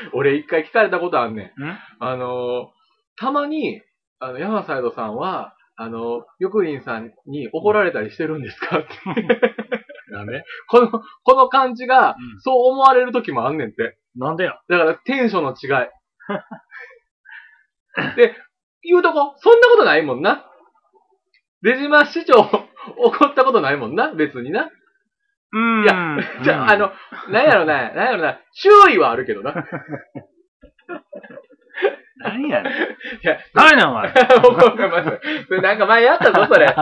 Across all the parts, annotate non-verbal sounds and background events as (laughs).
(laughs) 俺一回聞かれたことあんねん。ん？あの、たまに、あの、山サイドさんは、あの、玉林さんに怒られたりしてるんですか？って。(laughs) なんで？この、この感じが、うんそう思われる時もあんねんって。なんでよ。だからテンションの違い。で、言うとこ、そんなことないもんな。出島市長、怒ったことないもんな、別にな。うーん。いやじゃあ、あの、なんやろな、なんやろな、注意はあるけどな。い (laughs) 何やねん。や、何やねん、お前。怒ってます。それなんか前やったぞ、それ。(laughs)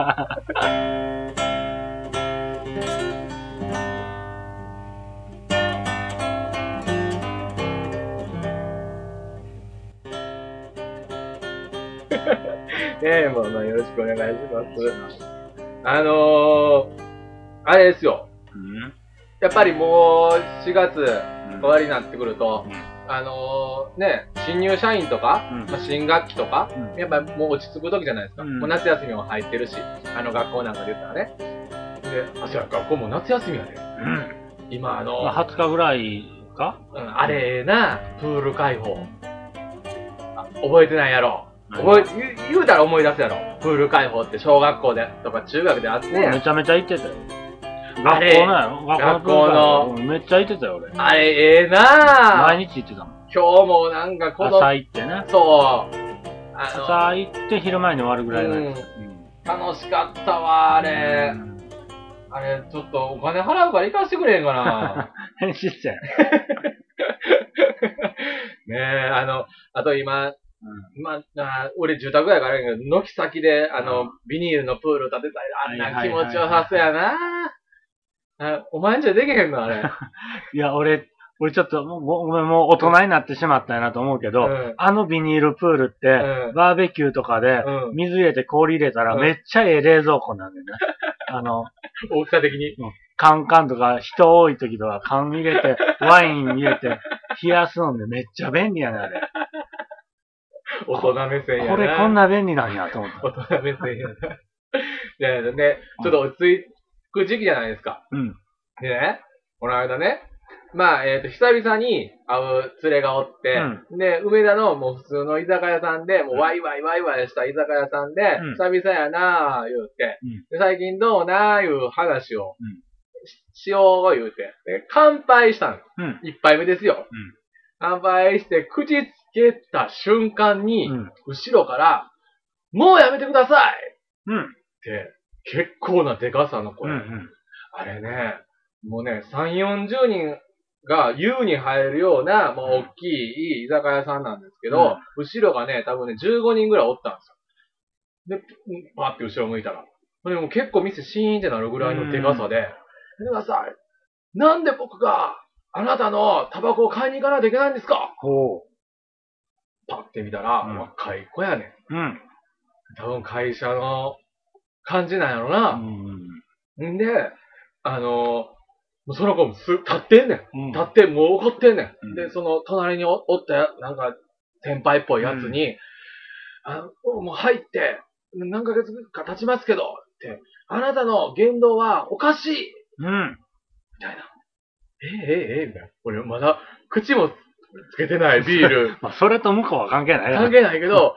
ねえ、もう、まあ、よろしくお願いします。あのー、あれですよ。うんやっぱりもう、4月うん終わりになってくると、うんあのー、ね、新入社員とか、うんまあ、新学期とか、うんやっぱもう落ち着く時じゃないですか。うんもう夏休みも入ってるし、あの学校なんかで言ったらね。で、あ、そうや、学校も夏休みやで。うん。今、あの、まあ、20日ぐらいか？うんあれな、プール開放。あ覚えてないやろ。覚え、言う言うたら思い出すやろ。プール開放って小学校でとか中学であってめちゃめちゃ行ってたよ。あれ学校のやろ？学校のうんめっちゃ行ってたよ、俺。あれ、ええなぁ。毎日行ってたもん。今日もなんかこの、朝行ってね。そう。あ朝行って昼前に終わるぐらいのやつ。の、楽しかったわ、あれ。うんあれ、ちょっとお金払うから行かしてくれへんかな。(laughs) 編集者や。(laughs) ねえ、あの、あと今、まあ、俺住宅やからやけど、軒先で、あの、うんビニールのプール建てたり、あんな気持ちよさそうやな。あお前んちはできへんのあれ。(laughs) いや、俺、俺ちょっと、もうごめん、もう大人になってしまったなと思うけど、うんあのビニールプールって、うんバーベキューとかで、うん水入れて氷入れたらうんめっちゃええ冷蔵庫なんだよね。(laughs) あの、大きさ的に。カンカンとか人多い時とか缶入れて、(laughs) ワイン入れて、冷やすのでめっちゃ便利やね、あれ。大人目線やな。これこんな便利なんやと思った。大人目線やな。で、ね、ちょっと落ち着く時期じゃないですか。うん。でね、この間ね、まあ、えっ、と、久々に会う連れがおって、で、梅田のもう普通の居酒屋さんで、もうワイワイワイワイした居酒屋さんで、うん久々やなぁ、言うて、うんで最近どうなぁ、いう話をうんししよう言うて、で乾杯したの。うん。一杯目ですよ。うん乾杯して、口つけた瞬間に、うん。後ろから、もうやめてくださいうん。って、結構なデカさのう声。ん。あれね、もうね、3、40人が優に入るような、もう大きい居酒屋さんなんですけど、後ろがね、多分ね、15人ぐらいおったんですよ。で、パーって後ろ向いたら。でも結構店シーンってなるぐらいのデカさで、見てください。なんで僕があなたのタバコを買いに行かないといけないんですか？ほパって見たら、うん若い子やねん。う。うん。多分会社の感じなんやろな。うん。んで、あの、その子もす、立ってんねん。うん立って、もう怒ってんねん。うんで、その、隣におおった、なんか、先輩っぽいやつに、あもう入って、何ヶ月か経ちますけど、って、あなたの言動はおかしいうん。みたいな。ええええええみたいな。俺、まだ、口もつけてないビール、(laughs) まあ、それと向こうは関係ないな関係ないけど、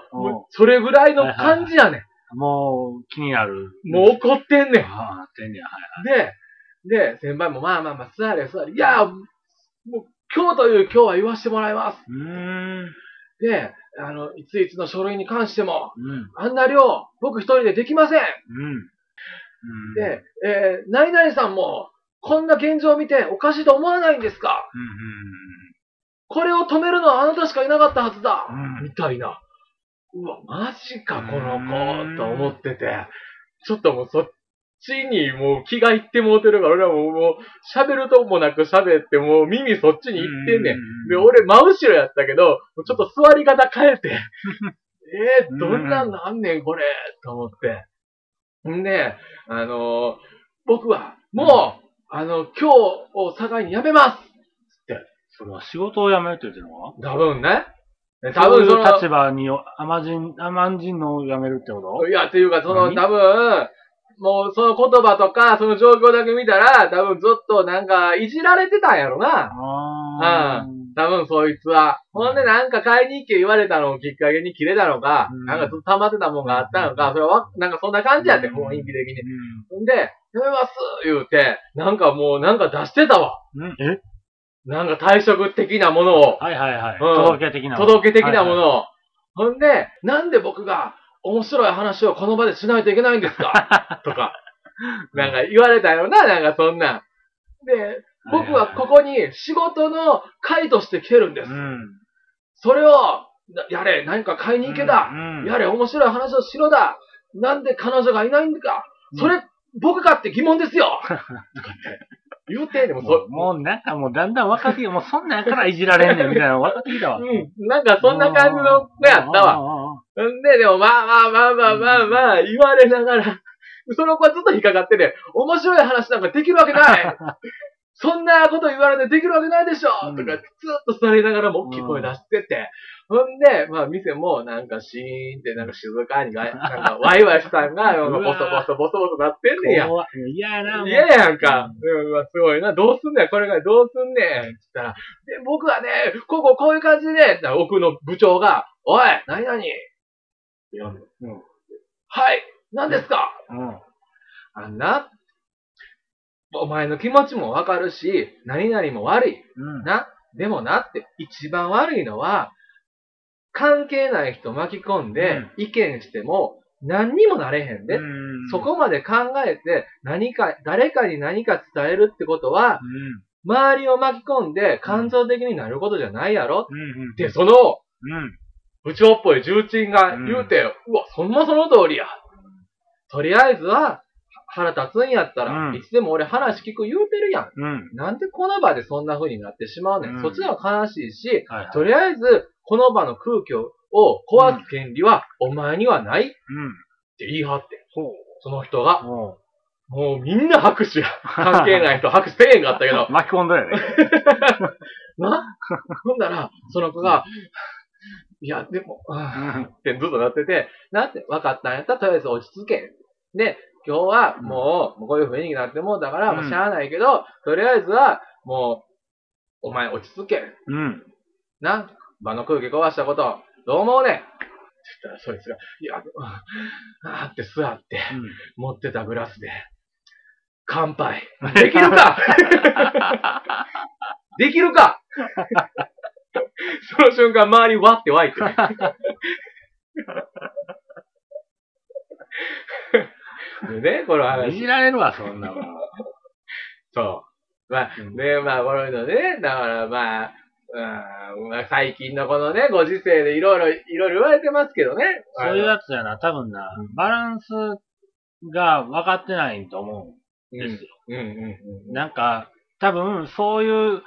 それぐらいの感じやねもう、気になる。ん。もう怒ってんねん。ああ、なってんねや。はい。で、で、先輩もまあまあまあ、座れ座れ。いや、もう、今日という今日は言わせてもらいます。うーん。で、あの、いついつの書類に関しても、うん。あんな量、僕一人でできません。うん。うん、で、えー、何々さんも、こんな現状を見ておかしいと思わないんですか？うん、これを止めるのはあなたしかいなかったはずだ、うんみたいな。うわ、マジか、このうん子、と思ってて。ちょっともうそっちにもう気がいってもうてるから、俺はもう、もう喋るともなく喋って、もう耳そっちに行ってんねん。うんで、俺真後ろやったけど、ちょっと座り方変えて、(laughs) えー、どんなんなんねん、これ、と思って。んで、あのー僕は、もう、あの、今日を境に辞めますそれは仕事を辞めるって言ってるのは多分ね。多多分そ分その、の立場に、甘人、甘人のを辞めるってこと？いや、っていうか、その、何？多分、もう、その言葉とか、その状況だけ見たら、多分ずっとなんか、いじられてたんやろな。ああ。多分そいつは。ほんでなんか買いに行け言われたのをきっかけに切れたのか、うんなんかずっと溜まってたもんがあったのか、それはなんかそんな感じやって、雰囲気的に。ほんで、やめます言うて、なんかもうなんか出してたわ。うん。うんえ？なんか退職的なものを、はいはいはい。うん届け的なもの。届け的なもはいはいのを。ほんで、なんで僕が面白い話をこの場でしないといけないんですか？(laughs) とか、なんか言われたよな、なんかそんなん。で、僕はここに仕事の会として来てるんです。うん。それを、なやれ、何か買いに行けだ。うんやれ、面白い話をしろだ。なんで彼女がいないんだか。それ、僕かって疑問ですよ。(laughs) とかって言うて、でもそ、もう、もうなんかもうだんだん分かってきて、もうそんなんやからいじられんねんみたいなの分かってきたわ。うん、なんかそんな感じの子やったわ。わ。んで、でもまあまあまあまあまあまあ、言われながら、その子はずっと引っかかってて、面白い話なんかできるわけない (laughs) そんなこと言われてできるわけないでしょうんとか、ずっと座りながらも大きい声出してて、ほんで、まあ店もなんかシーンってなんか静かにが、(laughs) なんかワイワイしたんが、なんかボソボソボソボソなってんねんや。嫌やな。嫌やんか。うん、まあ、すごいな。どうすんねん、これがどうすんねん。って言ったら、で、僕はね、こここういう感じで奥の部長が、おい、何々って言うのうんはい、何ですかうん。あんな、お前の気持ちもわかるし、何々も悪い。うん。な。でもなって、一番悪いのは、関係ない人巻き込んで、意見しても、何にもなれへんで。うんそこまで考えて、何か、誰かに何か伝えるってことは、周りを巻き込んで感情的になることじゃないやろ、うん。うん。で、その、うん。部長っぽい重鎮が言うて、うわ、そんなその通りや。とりあえずは、腹立つんやったら、うんいつでも俺話聞く言うてるやん。うん。なんでこの場でそんな風になってしまうねん。うんそっちの方が悲しいし。とりあえず、この場の空気を壊す権利はお前にはないってうん。言い張って、ほその人が、う。ももうみんな拍手や。関係ない人 (laughs) 拍手せえへんかったけどう。、巻き込んだよね。(laughs) な？ほんだら、その子が、いや、でも、ってずっとなってて、なって、分かったんやったら、とりあえず落ち着け。で、今日はもう、もうこういう雰囲気になってもうだから、もうしゃあないけど、とりあえずは、もう、お前落ち着け。うん。な、場の空気壊したこと、どう思うねんって言ったら、そいつが、いや、ああーって座って、持ってたグラスで、乾杯。(laughs) できるかできるかその瞬間、周りわって湧いて。(laughs) でね、このうん。い話。じられるわ、そんなもん。そう。まあ、うんね、まあ、この人ね、だからまあ、うん。まあ、最近のこのね、ご時世でいろいろ、いろいろ言われてますけどね。そういうやつやな、多分な、バランスが分かってないと思うんうんですよ。うん。うん。う。なんか、多分、そういう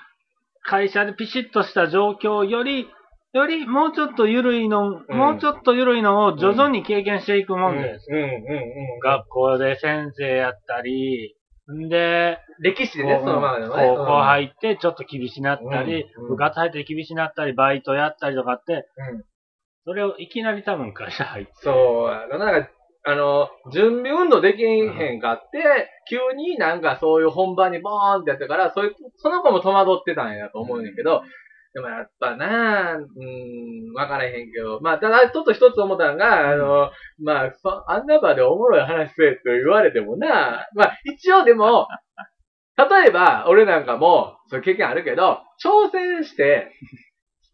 会社でピシッとした状況より、よりもうちょっと緩いの、うん。もうちょっと緩いのを徐々に経験していくもんです。うん。うん。うん。学校で先生やったり、んで、歴史でね、そのままでもね。高校入ってちょっと厳しなったり、うん部活入って厳しなったり、バイトやったりとかって、うんそれをいきなり多分会社入って、そうやな。なんか、あの、準備運動できへんかって、急になんかそういう本番にボーンってやったから、そういう、その子も戸惑ってたんやと思うねんけど、でもやっぱなぁうん、わからへんけど、まあ、ただちょっと一つ思ったのが、あの、まあ、そあんな場でおもろい話せって言われてもなぁまあ、一応でも、例えば、俺なんかも、そういう経験あるけど、挑戦して、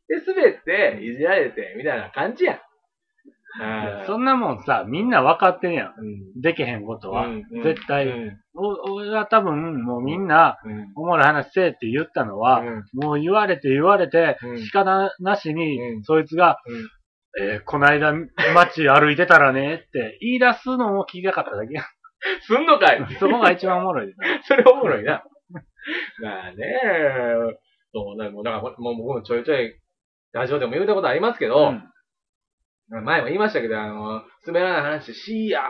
で、滑って、いじられて、みたいな感じやん。そんなもんさ、みんな分かってんやん。うん。できへんことは。うんうん絶対、俺は多分、もうみんな、うん。おもろい話せえって言ったのは、うん。もう言われて言われて、うん。仕方なしに、うん。そいつが、うん。えーこないだ街歩いてたらねって言い出すのを聞きたかっただけや。(laughs) すんのかい。そこが一番おもろい。(laughs) それおもろいな。(laughs) まあね。そうね、もうだから、もう僕もちょいちょい、ラジオでも言うたことありますけど、前も言いましたけど、あの、滑らない話しいや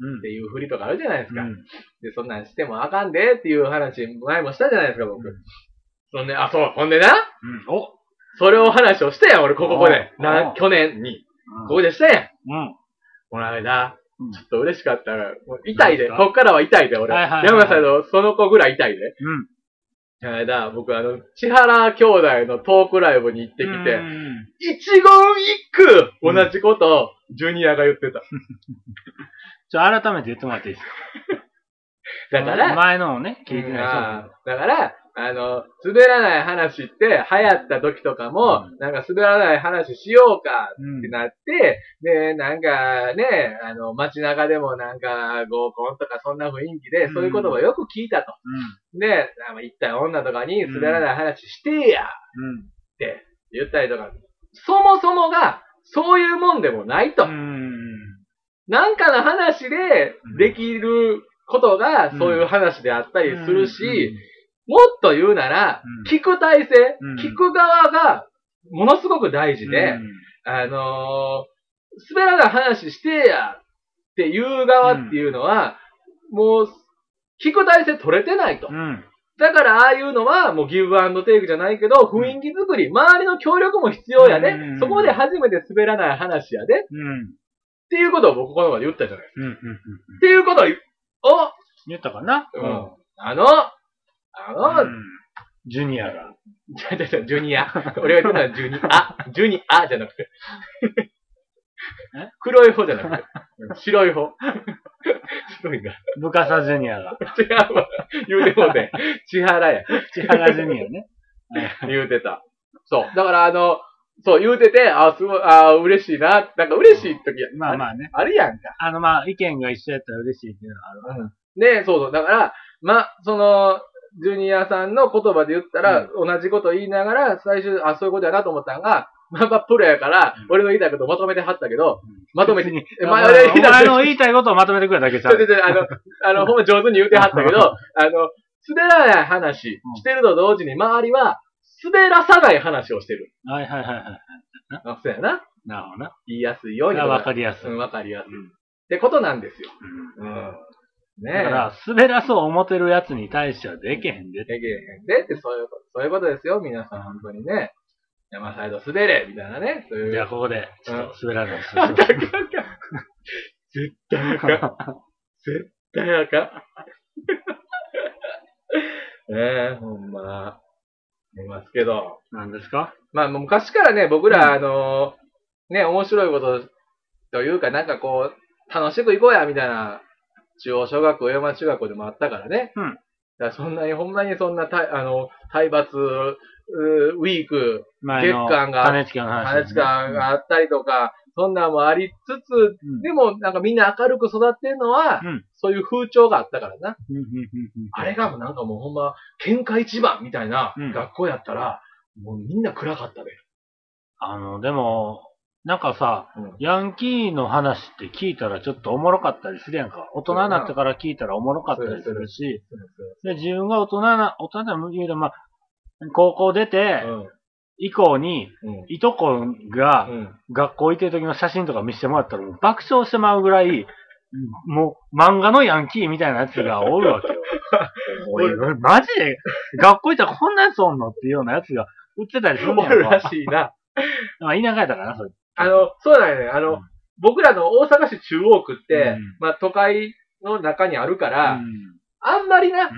うん。っていう振りとかあるじゃないですか。うん。で、そんなんしてもあかんでっていう話、前もしたじゃないですか、僕。そんで、あ、そう、ほんでな、うん。おそれを話をしたやん、俺、ここで。おなお去年に。ここでしたやん。うん。この間、うんちょっと嬉しかった。痛いで。こっからは痛いで、俺。はいはいはい山田さんのその子ぐらい痛いで。うん。この間、僕あの、千原兄弟のトークライブに行ってきうて、ん一言一句同じことをジュニアが言ってた。(laughs) ちょ、改めて言ってもらっていいですか？(laughs) だから、前のをね、聞いてないあーだから、あの、滑らない話って流行った時とかも、なんか滑らない話しようかうんってなって、で、なんかね、あの、街中でもなんか合コンとかそんな雰囲気で、うんそういうことをよく聞いたと。で、なんか一体女とかに滑らない話してやうん。うん。って言ったりとか、そもそもがそういうもんでもないと。うん。なんかの話でできることがうんそういう話であったりするし、うんもっと言うなら、うん聞く体制、うん聞く側がものすごく大事で、うんあのー滑らない話してやっていう側っていうのは、もう、聞く体制取れてないと。うん。だからああいうのはもうギブアンドテイクじゃないけど、雰囲気作り、周りの協力も必要やね。うんそこで初めて滑らない話やで。っうん。ていうことを僕この場で言ったじゃない。うん。うん。っていうことを言ったかな？お、うん、あの、あの、うんジュニアが。じゃじゃじゃ、ジュニア。俺が言ってたのはジュニア。ジュニアじゃなくて。え？黒い方じゃなくて。(laughs) 白い方。白いんだ。ブカサジュニアが。違うわ。言うてもうて。千原や。千原ジュニアね。(laughs) 言うてた。そう。だからあの、そう言うてて、あ、すごい、あ、嬉しいな。なんか嬉しい時や。まあまあね。あるやんか。あの、まあ、意見が一緒やったら嬉しいっていうのはある。ねそうそう。だから、ま、その、ジュニアさんの言葉で言ったら、同じこと言いながら、最終、あ、そういうことやなと思ったのが、(laughs) まあまあ、プロやから、うん俺の言いたいことをまとめてはったけど、うんまとめて、まあ俺言いたいお前の言いたいことをまとめてくれただけちゃう。(laughs) あの、(laughs) あの、ほんま上手に言うてはったけど、あの、滑らない話してると同時に、周りは、滑らさない話をしてる。はいはいはいはい。あそうやな。なるほどな。言いやすいように。がわかりやすい。うん、わかりやすい。うんってことなんですよ。うんうん。ねだから、滑らそう思ってるやつに対してはできへんで。できへんでって、そういうこと、そういうことですよ、皆さん、本当にね。山サイド滑れみたいなね。そういう。じゃあ、ここで、ちょっと滑らない。あかんあかん絶対あかん。絶対あかん。(laughs) ねえ、ほんま。いますけど。何ですか？まあ、昔からね、僕ら、あの、ね、面白いことというか、なんかこう、楽しく行こうや、みたいな、中央小学校、山中学校でもあったからね。うんだからそんなに、ほんまにそんな、たあの、体罰、うウィーク、月間が金近の話、話ががあったりとか、そんなんもありつつ、うんでもなんかみんな明るく育ってるのは、うんそういう風潮があったからな。うんうんうんうんあれがもうなんかもうほんま、喧嘩一番みたいなうん学校やったら、もうみんな暗かったで。あの、でも、なんかさ、うんヤンキーの話って聞いたらちょっとおもろかったりするやんか。大人になってから聞いたらおもろかったりするし、で自分が大人な、大人な無理で、まあ、高校出て、うん。以降に、うん。いとこがうん。学校行ってる時の写真とか見せてもらったらもう爆笑してまうぐらい、もう漫画のヤンキーみたいなやつがおるわけよ。(laughs) おいマジ？で学校行ったらこんなやつおんの？っていうようなやつが売ってたりするんやおるらろ。しいな。まあ田舎やったからな、それ。あの、そうだよね。あの、うん。僕らの大阪市中央区って、うん。まあ都会の中にあるから、うん。あんまりな、うん。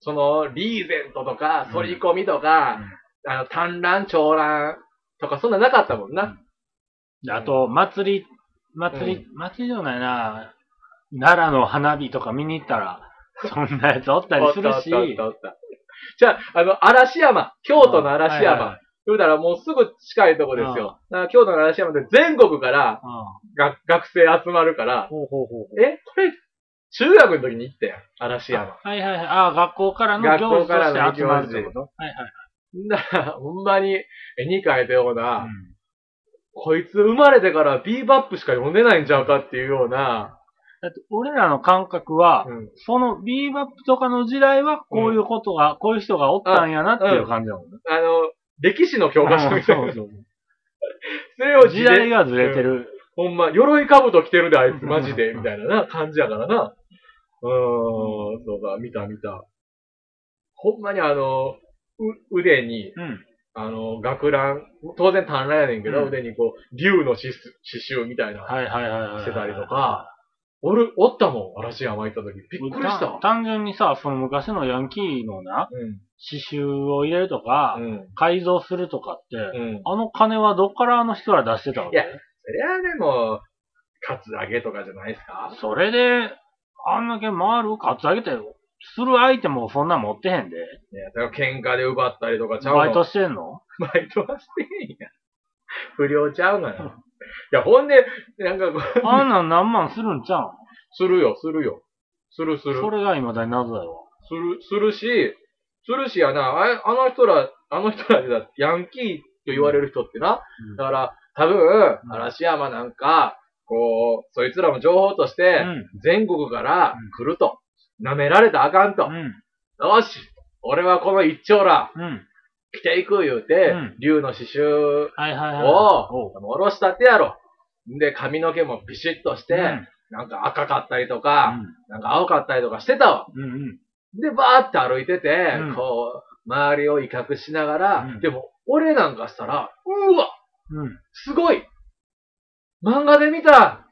その、リーゼントとか、反り込みとか、あの、単乱、長乱とか、そんななかったもんな。であと、祭り、祭り、祭りじゃないな、奈良の花火とか見に行ったら、そんなやつおったりするし、じゃあ、あの、嵐山、京都の嵐山、言うたらもうすぐ近いとこですよ。だから京都の嵐山で全国からうん。が学生集まるから、ほうほうほうえ、これ、中学の時に行ったやん、嵐山。はいはいはい。ああ、学校からの学行事と校からのして集まるってこと？はいはい。んなら、ほんまに絵に描いたような、うん。こいつ生まれてからビーバップしか読んでないんちゃうかっていうような、だって俺らの感覚は、うん。そのビーバップとかの時代はこういうことが、こういう人がおったんやなっていう感じだもんね。あの、歴史の教科書みたいな。そうそうそれを時代がずれてる。ほんま、鎧兜着てるで、あいつ、マジで、みたいなな、感じやからな。うーん、そうだ、見た見た。ほんまにあの、う、腕に、うん。あの、学ラン、当然短ランやねんけど、うん腕にこう、竜の刺刺繍みたいな、はいはいはいはい。してたりとか、おる、おったもん、嵐山行った時。びっくりしたわ。単純にさ、その昔のヤンキーのな、うん。刺繍を入れるとか、うん。改造するとかって、うん。あの金はどっからあの人ら出してたわけ？いやそりゃでも、カツアゲとかじゃないですか？それで、あんだけ回る？カツアゲって、する相手もそんなん持ってへんで。いや、だから喧嘩で奪ったりとかちゃうの？バイトしてんの？バイトはしてへんやん。不良ちゃうのよ。いや、ほんで、なんかこう、あんなん何万するんちゃうん？するよ、するよ。するする。それが未だに謎だよ。する、するし、するしやな、ああの人ら、あの人らでだヤンキーと言われる人ってな、うんだから、多分、嵐山なんか、こう、そいつらも情報として、全国から来ると。舐められたらあかんと。うん。よし俺はこの一丁ら、うん。うん。来ていく言うて、うん竜の刺繍はいはいはい。を、おろしたてやろ。で、髪の毛もビシッとして、うんなんか赤かったりとか、なんか青かったりとかしてたわ。うんうん。で、バーって歩いてて、うんこう、周りを威嚇しながら、うんでも、俺なんかしたら、うわうん。すごい漫画で見た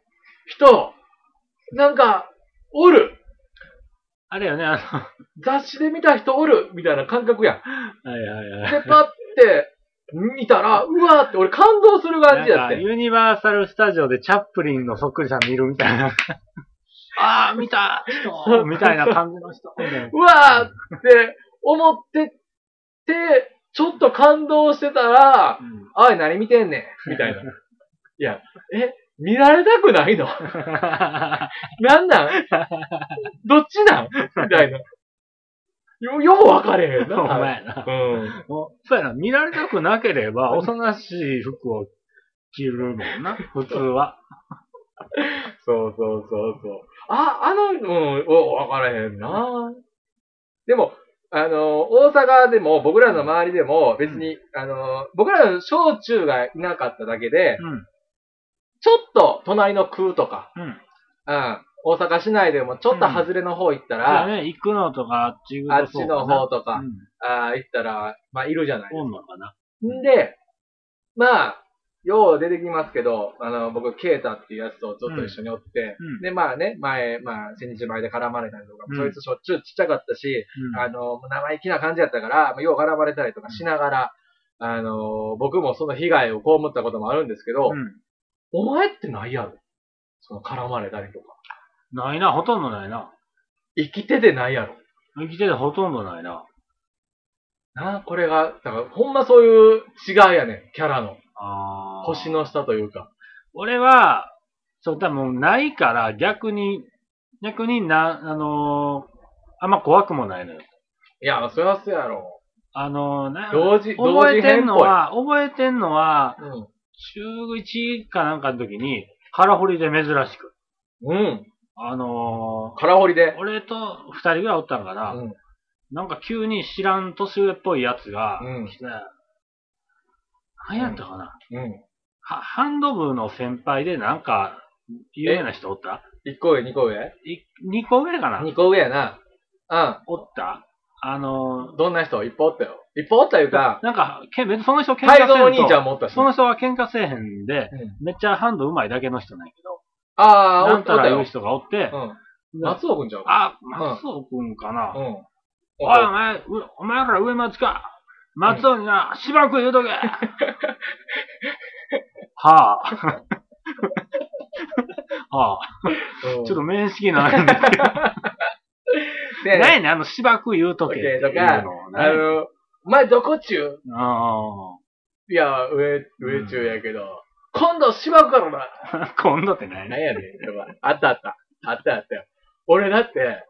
人、なんか、おるあれよね、あの、雑誌で見た人おるみたいな感覚やん。はいはいはい。で、パって見たら、うわーって俺感動する感じやって。なんかユニバーサルスタジオでチャップリンのそっくりさん見るみたいな。ああ、見た人みたいな感じの人。うわーって思ってて、ちょっと感動してたら、うんおい、何見てんねんみたいな。いや、え、見られたくないの？(laughs) なんなん？どっちなん？みたいな。よ、よう分かれへんな。お前な。うん。そうやな、見られたくなければ、おとなしい服を着るもんな、普通は。そうそうそうそう。あ、あの、うん、お、分からへんな。でも、あの、大阪でも、僕らの周りでも、別に、あの、僕らの小中がいなかっただけで、うん。ちょっと隣の空とか、うん。うん、大阪市内でもちょっと外れの方行ったじら、ゃあね、行くのとか、あっちあっちの方とか、うん。あー行ったら、まあ、いるじゃない。おんのかな。んで、まあ、よう出てきますけど、あの、僕、ケイタっていうやつとちょっと一緒におって、うんで、まあね、前、まあ、千日前で絡まれたりとか、うんそいつしょっちゅうちっちゃかったし、うんあの、生意気な感じやったから、まあ、よう絡まれたりとかしながら、あの、僕もその被害を被ったこともあるんですけど、うん。お前ってないやろその絡まれたりとか。ないな、ほとんどないな。生きててないやろ生きててほとんどないな。なあ、これが、だから、ほんまそういう違いやねん、キャラの。あー星の下というか。俺は、そう、多分ないから逆に、逆にな、あのーあんま怖くもないのよ。いや、そりゃそうやろ。あのーな同時、同覚えて時変っぽい。んのは、覚えてんのは、うん。中1かなんかの時に、腹掘りで珍しく。うん。あの空掘りで？ー、。俺と二人ぐらいおったのかな。うん。なんか急に知らん年上っぽいやつがうん来て、何やったかな、うん。はハンド部の先輩でなんか、有名な人おった？1個上、2個上？い二個上かな ?2 個上やな。おった？あのうん。どんな人いっぱいおったよ。いっぱいおったいうか、なんか、け別にその人喧嘩せんと泰造お兄ちゃんもおったし。その人は喧嘩せえへんで、うんめっちゃハンド上手いだけの人なんやけど、ああ、おなんったらいう。人がおって、うん。松尾くんちゃうかあ、松尾くんかな。うん。おい、お前、うお前ら上松か。松尾にな、しばらく言うとけ。(laughs) はあ。(laughs) はあ。うんちょっと面識ないんですけど。ね何やねん、あの、しばらく言うとけっていうとかの。あの、お前どこっちゅう？あいや、上、上中やけど、今度しばくからな。あ。(laughs) 今度って何何やねん、あったあった。あったあったよ。俺だって、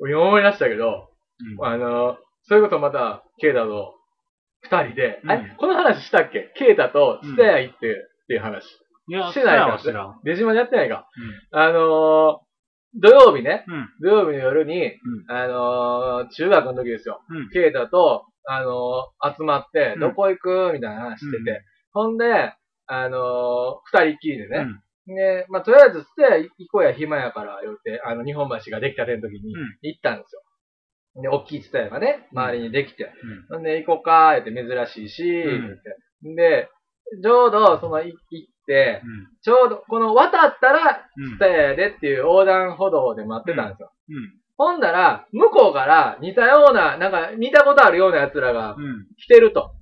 今思い出したけど、うんあの、それこそまた、ケイタと二人で、うんえ、この話したっけ？ケイタとスタヤ行って、っていう話。いや、してないか？出島でやってないか？あのー土曜日ね、うん。土曜日の夜に、あのー中学の時ですよ。うん。ケイタと、あのー集まってう、んどこ行く？みたいな話してて、うんほんで、あのー二人っきりでうね、ん。で、まあ、とりあえず、ステア行こうや暇やから、言って、あの、日本橋ができたての時にうん行ったんですよ。で、大きいステアがね、周りにできて。うんほんで、行こうか、言って珍しいし、って。で、ちょうど、その、い行って、ちょうど、この渡ったら、うん。ステーでっていう横断歩道で待ってたんですよ。うん。ほんだら、向こうから似たような、なんか見たことあるような奴らがうん。来てると。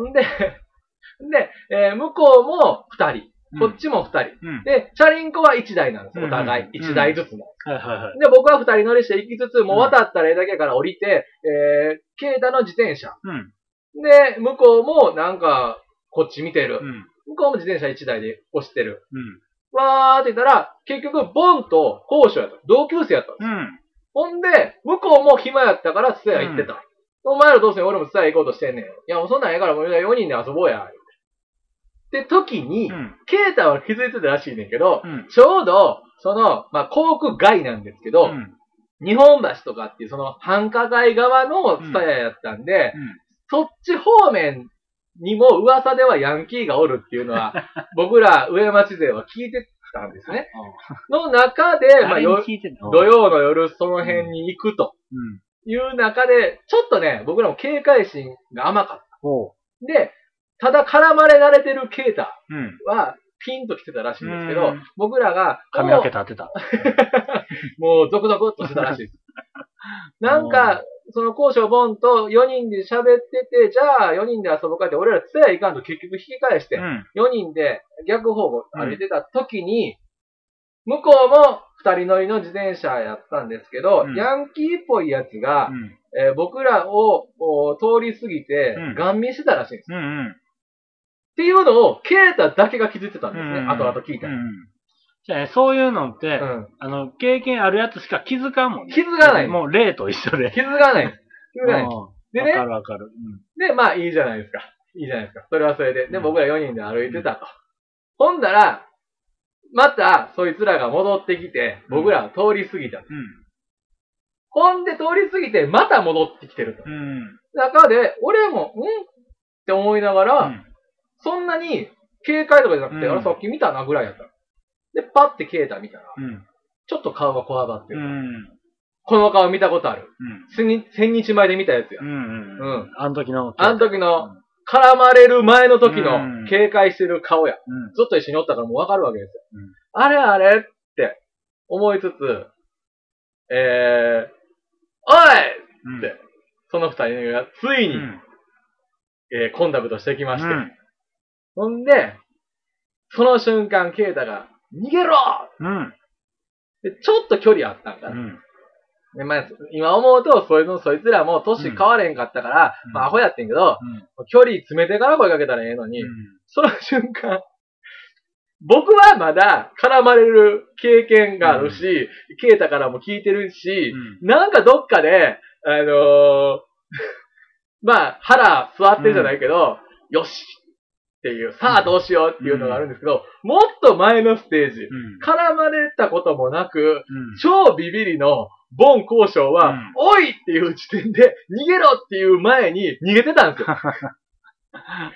んで、で、えー向こうも二人、こっちも二人。うん。で、チャリンコは一台なんですよ、お互いうん。一台ずつの。はいはいはい。で、僕は二人乗りして行きつつ、もう渡ったらええだけやから降りて、えー、ケイタの自転車。うん。で、向こうもなんか、こっち見てる。うん。向こうも自転車一台で押してる。うん。わーって言ったら、結局、ボンと高所やった。同級生やったんです。うん。ほんで、向こうも暇やったから、ツタヤ行ってた。お前らどうせ俺もツタヤ行こうとしてんねん。いや、もうそんなんええからもう4人で遊ぼうや。って時に、うん。ケイタは気づいてたらしいねんけど、うん。ちょうど、その、まあ、航空街なんですけど、うん。日本橋とかっていうその繁華街側のツタヤやったんで、そっち方面にも噂ではヤンキーがおるっていうのは、(laughs) 僕ら上町勢は聞いてたんですね。の中で、まあ、よ土。曜の夜その辺に行くとうん。いう中で、ちょっとね、僕らも警戒心が甘かっほた。で、ただ絡まれ慣れてるケータ。はピンと来てたらしいんですけどうん、僕らが、髪の毛立ってた。(laughs) もうゾクゾクっとしてたらしいです。(laughs) なんか、その交渉ボンと4人で喋ってて、じゃあ4人で遊ぼうかって、俺らツヤ行かんと結局引き返して、うん。4人で逆方向歩いてた時に、向こうも2人乗りの自転車やったんですけど、うんヤンキーっぽいやつが、うん。えー僕らをお通り過ぎてうん、ガン見してたらしいんです。うん。うん。っていうのを、ケータだけが気づいてたんですね。うん後々聞いたら。うん。じゃあね、そういうのって、うんあの、経験あるやつしか気づかんもんね。気づかないもう例と一緒で。気づかない。気づかない。うんでねわかるわかる。で、まあいいじゃないですか。いいじゃないですか。それはそれで。で、うん僕ら4人で歩いてたと。ほんだら、また、そいつらが戻ってきて、僕らは通り過ぎた。うん。ほんで通り過ぎて、また戻ってきてるとう。ん。中で、俺も、ん？って思いながら、うん。そんなに警戒とかじゃなくて、うんあれさっき見たなぐらいやった。で、パッて消えた見たら、うん。ちょっと顔がこわばってる。うん。この顔見たことある。うん。千日前で見たやつやう。ん。うん。あの時の。あの時の、絡まれる前の時のうん警戒してる顔や。うん。ずっと一緒におったからもうわかるわけですよ。うんあれあれって思いつつ、えー、おいうん。ってその二人がついに、うん。えーコンタクトしてきまして、うんほんで、その瞬間、ケイタが、逃げろうん。でちょっと距離あったんかな。うん。でまあ、今思うと、そそいつらも年変われんかったから、うんまあ、アホやってんけど、うん。距離詰めてから声かけたらええのに、うん。その瞬間、僕はまだ絡まれる経験があるし、ケイタからも聞いてるし、なんかどっかで、あのー (laughs) まあ、腹座ってるじゃないけど、よしっていう、さあどうしようっていうのがあるんですけど、もっと前のステージ、うん。絡まれたこともなく、うん。超ビビリのボン交渉は、うんおいっていう時点で逃げろっていう前に逃げてたんですよ。(laughs) は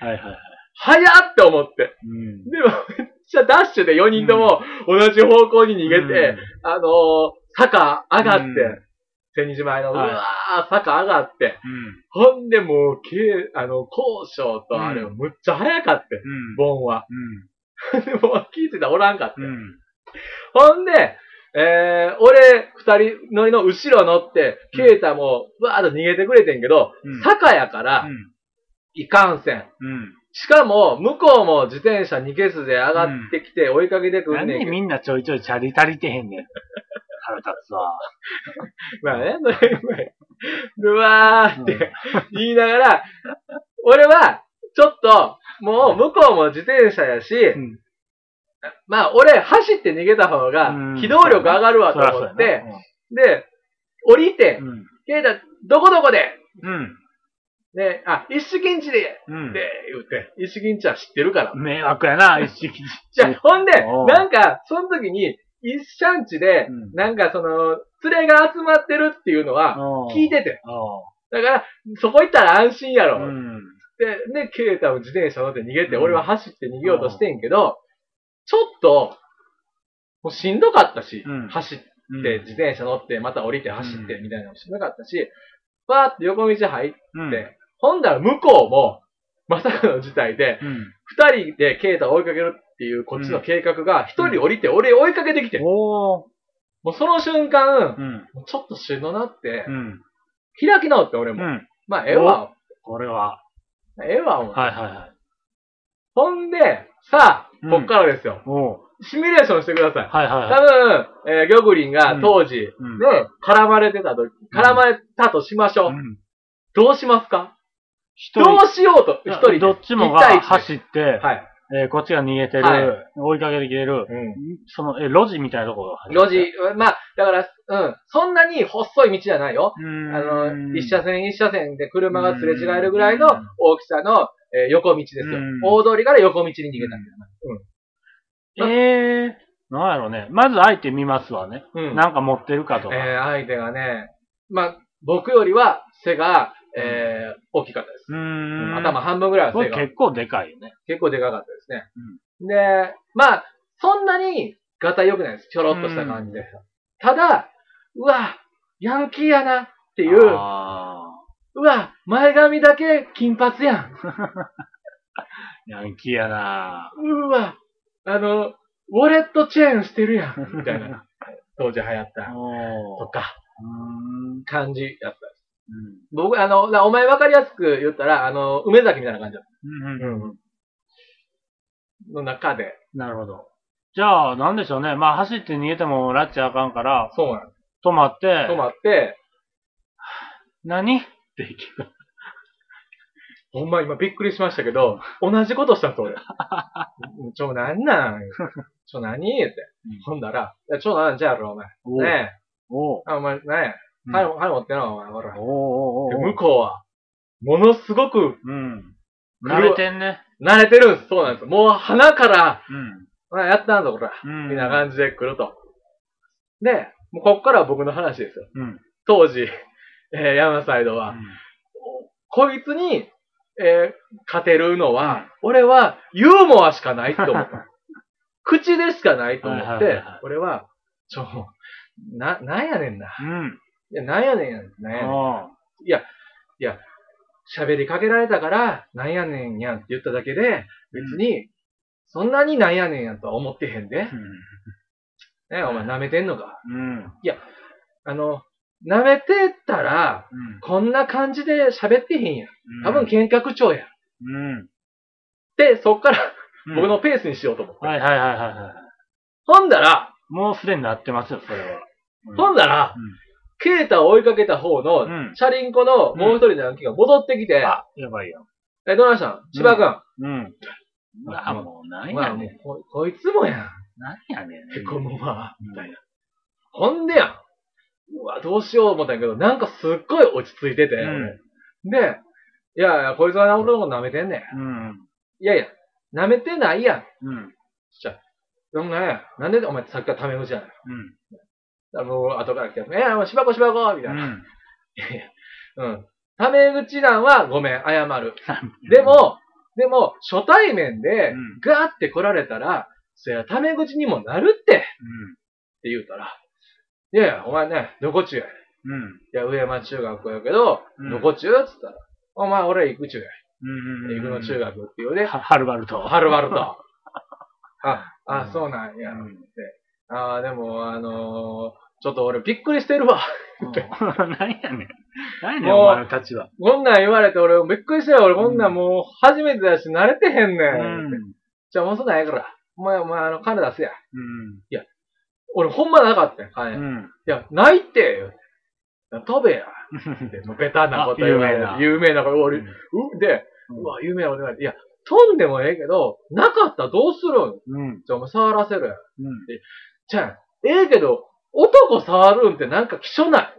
いはいはい。早っって思って。うん。でも、めっちゃダッシュで4人とも同じ方向に逃げて、あのー坂上がって、うん千日前の、うはいわー、坂上がって、うん。ほんでもう、けあの、交渉とあれ、うんむっちゃ早かって、うん。ボンは。うん。でも、聞いてたらおらんかって。うん。ほんで、えー、俺、二人乗りの後ろ乗って、うんケイタも、わーっと逃げてくれてんけど、うん坂やから、いかんせん。うん。しかも、向こうも自転車2ケースで上がってきて追いかけてくなんんねんけど。でみんなちょいちょいチャリ足りてへんねん。腹立つわ。(laughs) まあね、それ。うわーって言いながら、俺は、ちょっと、もう向こうも自転車やし、んまあ俺走って逃げた方がうん機動力上がるわと思って、で、降りて、うん。ケイタ、どこどこで、うん。で、あ、一式んちで、うん。で、言うて、一式んちは知ってるから。迷惑やな、一式。(laughs) じゃあ、ほんでなんか、その時に、一シャンチで、うんなんかその、連れが集まってるっていうのは、聞いてて。おだから、そこ行ったら安心やろ。うん。で、で、ケイタも自転車乗って逃げて、うん俺は走って逃げようとしてんけど、ちょっと、もうしんどかったし、うん走って、うん自転車乗って、また降りて走って、うみたいなのもしんどかったし、バーって横道入って、うん。ほんだら向こうも、まさかの事態で、うん。二人でケイタを追いかけるっていうこっちの計画が、一人降りて俺追いかけてきて。もうその瞬間、ちょっとしんどなってう、ん。開き直って俺も。うん。まあ、ええわ。これは。ええわ、はいはいはい。ほんで、さあ、うんこっからですよ。シミュレーションしてください。はいはい多はい。分、えー、ギョグリンが当時、うんね、絡まれてたと、絡まれたとしましょう。うん。どうしますか？一どうしようと、一人で。どっちもが走って、はい。えーこっちが逃げてる、はい追いかけてきてる、うん。その、え、路地みたいなところが走って路地、まあ、だから、うん、そんなに細い道じゃないよ。うーん。あの、一車線一車線で車がすれ違えるぐらいの大きさの、えー横道ですようん。大通りから横道に逃げたみたいな。ええー、なんやろね。まず相手見ますわね。うん。うん。なんか持ってるかとか。えー、相手がね、まあ、僕よりは背が、えー、大きかったです。頭半分ぐらいは結構でかいよね。結構でかかったですね。で、まあ、そんなに、ガタ良くないです。ちょろっとした感じで。ただ、うわ、ヤンキーやなっていう、あうわ、前髪だけ金髪やん。ー (laughs) ヤンキーやなうわ、あの、ウォレットチェーンしてるやん。みたいな。(laughs) 当時流行った。とか。感じやった。うん僕、あの、お前分かりやすく言ったら、あの、梅崎みたいな感じだっうんた。うん。の中で。なるほど。じゃあ、なんでしょうね。まあ、走って逃げてもラッチあかんから、そうなんです。止まって、止まって、何？って聞く。ほんま今びっくりしましたけど、同じことしたんです、俺。(laughs) ちょ、なんなん？ちょ、何？ってうん。ほんだら、いやちょ、なんじゃやろ、お前。おうねえ。おうあ、お前、ねえ。はい、はい、持ってんの、お前、ほら。おうおうおうで向こうは、ものすごくうん。慣れてんね。慣れてるんです。そうなんです。もう、鼻から、うん。ほらやったんぞ、こら。うん。みたいな感じで来ると。で、もうこっからは僕の話ですよ。うん。当時、えー、山サイドは、こいつに、えー勝てるのは、俺はユーモアしかないと思った。(laughs) 口でしかないと思はいってはいはいはい、俺は、ちょ、な、なんやねんな。うん。いや、なんやねんやん。なんやねん。あいや、いや、喋りかけられたから、なんやねんやんって言っただけで、別に、そんなになんやねんやんとは思ってへんで。ね、お前舐めてんのか。うん。あの、舐めてたら、うん。こんな感じで喋ってへんやん。多分、見学長やん。うん。で、そっからうん僕のペースにしようと思って。はいはいはいはいはい。ほんだら、もうすでになってますよ、それは。うんほんだら、ケータを追いかけた方のうん、チャリンコのもう一人のヤンキーが戻ってきて、あ、やばいよ。え、どうなしたん？芝君。うん。あ、もう、なんまあ、もやね。うんこ、こいつもやん。なんやねん。へこむわ、うんみたいな。ほんでやん。うわ、どうしよう思ったんやけど、なんかすっごい落ち着いてて、うん俺で、いやいや、こいつは俺のこと舐めてんねん。うん。いやいや、舐めてないやん。うん。じゃあ、でもね、なんでお前さっきからタメ口やねん。うん。あの、後から来て、えー、しばこしばこみたいな。うん。タメ口なんはごめん、謝る。(laughs) で、も、でも、初対面でうん、ガーって来られたら、そりゃタメ口にもなるって、ってうん。言うたら、いやいや、お前ね、どこ中や?いうん。や、上山中学校やけど、うんどこ中？っつったら、お前俺行く中や。うん。行くの中学っていうね、ははるばると。はるばると。(laughs) あ、あ、うんそうなんや。うんって。あでも、あのーちょっと俺びっくりしてるわ。うん (laughs) 何やねん。何やねん、お前の立場。こんなん言われて俺びっくりしたよ。俺こんなんもう初めてだし慣れてへんね。うんん。じゃあもうそんなんやから。お前、お前、あの、金出すや。うん。俺ほんまなかったよ、金。いうん。や、ないって。言うて飛べや。(laughs) って、もうベタなこと言われるあ。有名なこと、俺、うんう、で、うんうわ、有名なこと言われて。いや、飛んでもええけど、なかったらどうするん？うん。じゃあお前触らせるやん。うん。じゃあ、ええけど、男触るんってなんか希少ない。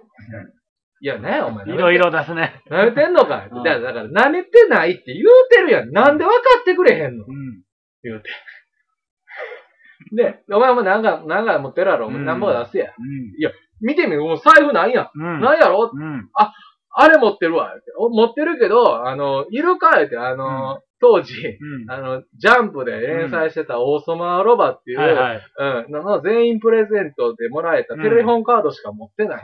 いや、ねお前。いろいろ出すね。舐めてんのかいうんだから、だから舐めてないって言うてるやん。なんで分かってくれへんの？うん。言うて。で、お前もなんか、なんか持ってるやろ。うんなんぼか出すやん。うん。見てみ、もう財布ないやん。うん。ないやろ？うん。あれ持ってるわ。持ってるけど、あの、いるか言うて、あの、当時、うん。あの、ジャンプで連載してた王様ロバっていう、はいはい。うん、のの全員プレゼントでもらえたテレフォンカードしか持ってない。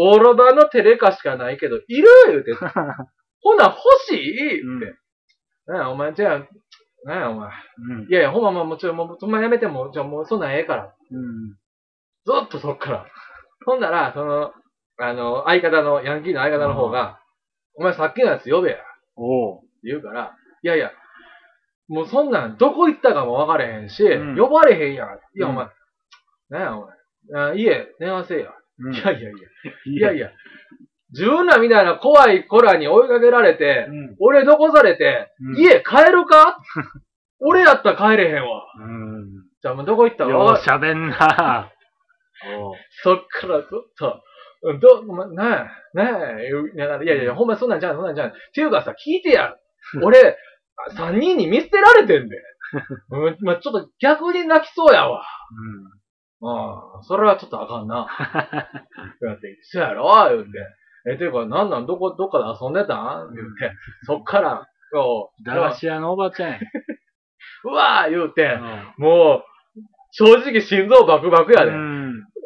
オーロバのテレカしかないけど、いる言うて。(laughs) ほな、欲しい言うて。なんや、お前、じゃあ、なんや、お前。うん。いやいや、ほんまもう、もうちょ、もう、ほんまやめても、じゃあもう、そんなんええから。うん。ずっとそっから。ほんなら、その、あの、相方の、ヤンキーの相方の方が、お前さっきのやつ呼べや。っておう。言うから、いやいや、もうそんなん、どこ行ったかも分かれへんし、うん呼ばれへんやん。いや、うんお前、なんや、お前。あ家、電話せえや。うんいやいやいや、(laughs) いやいや、自分らみたいな怖い子らに追いかけられて、うん。俺残されて、うん家帰るか？(laughs) 俺やったら帰れへんわ。うん。じゃあもうどこ行った？ようわしゃべんな。(laughs) そっからずっと、うんど、お前、なんや、なんや、言うだからいやいや、ほんまそんなんじゃん、そんなんじゃん。っていうかさ、聞いてや。俺、三人に見捨てられてんで。(laughs) うん、まあ、ちょっと逆に泣きそうやわ。ああ、それはちょっとあかんな。ってなって、そやろ言うて。え、ていうか、なんなん、どこ、どっかで遊んでたん？言うて。そっから、こう、駄菓子屋のおばちゃんや。(laughs) うわー言うて、うもう、正直心臓バクバクやで。ん。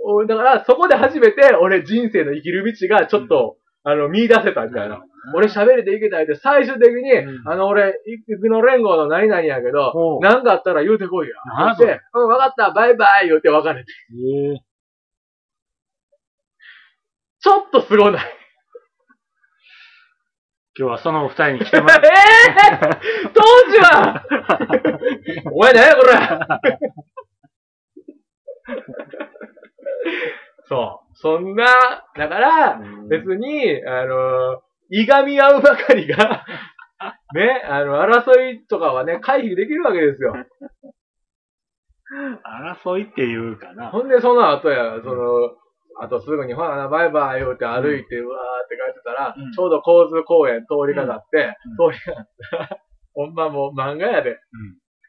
おだから、そこで初めて、俺人生の生きる道がちょっと、あの、見出せたみたいな。俺喋れていけたいって、最終的に、うん。あの、俺、いくの連合の何々やけどほう、なんかあったら言うてこいや。なんそして、うん、わかった、バイバイ言うて別れて。ええ。ちょっとすごない。今日はそのお二人に来てもらっ (laughs) ええ当時は。(laughs) お前何やこれ (laughs) そう。そんな、だから、別に、あの、いがみ合うばかりが、(laughs) ね、あの、争いとかはね、回避できるわけですよ。争いっていうかな。ほんで、その後や、その、あとすぐに、ほらな、バイバイ言うて歩いて、うわーって帰ってたら、うんちょうど交通公園通りかかって、うん通りかかったら、(laughs) ほんまもう漫画やで。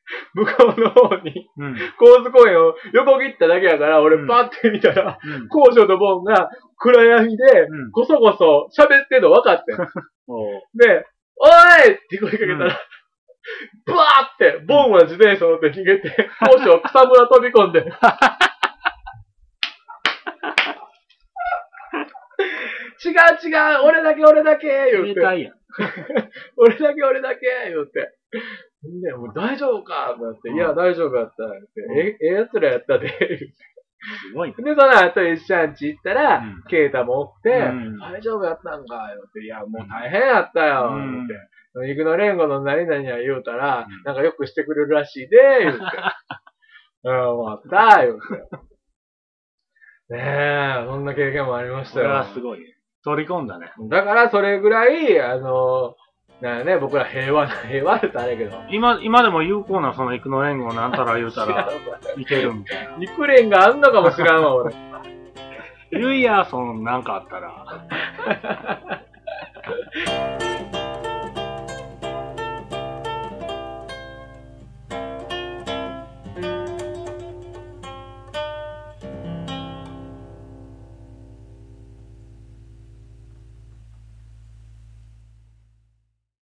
(laughs) 向こうの方に、うん。うん。交通公園を横切っただけやから、俺うんパッて見たら、うん。工場のボンが暗闇でうん、こそこそ喋ってんの分かってで、おいって声かけたら、ブワーって、ボンは自転車乗って逃げて、(laughs) 工場草むら飛び込んで。(laughs) 違う違う、俺だけ俺だけ言うて。俺だけ俺だけ言うて。んで、もう大丈夫かってなって、うんいや、大丈夫やった。って、え、ええやつらやったで。すごいね。で、その後、一緒んち行ったら、うんケイタもおって、うん大丈夫やったんか、言うて、いや、もう大変やったよ、うん言うて。肉の連合の何々や言うたら、うんなんかよくしてくれるらしいで、言うて。(laughs) うん、終わった、言うて。ねえ、そんな経験もありましたそれはよ。すごいね。取り込んだね。だから、それぐらい、あの、なんね、僕ら平和な、(laughs) 平和ってあれやけど。今、今でも有効なその幾の連合なんたら言うたら、(laughs) いけるみたいな。幾連があんのかもしらんわ、俺。ルイヤーソンなんかあったら。(laughs)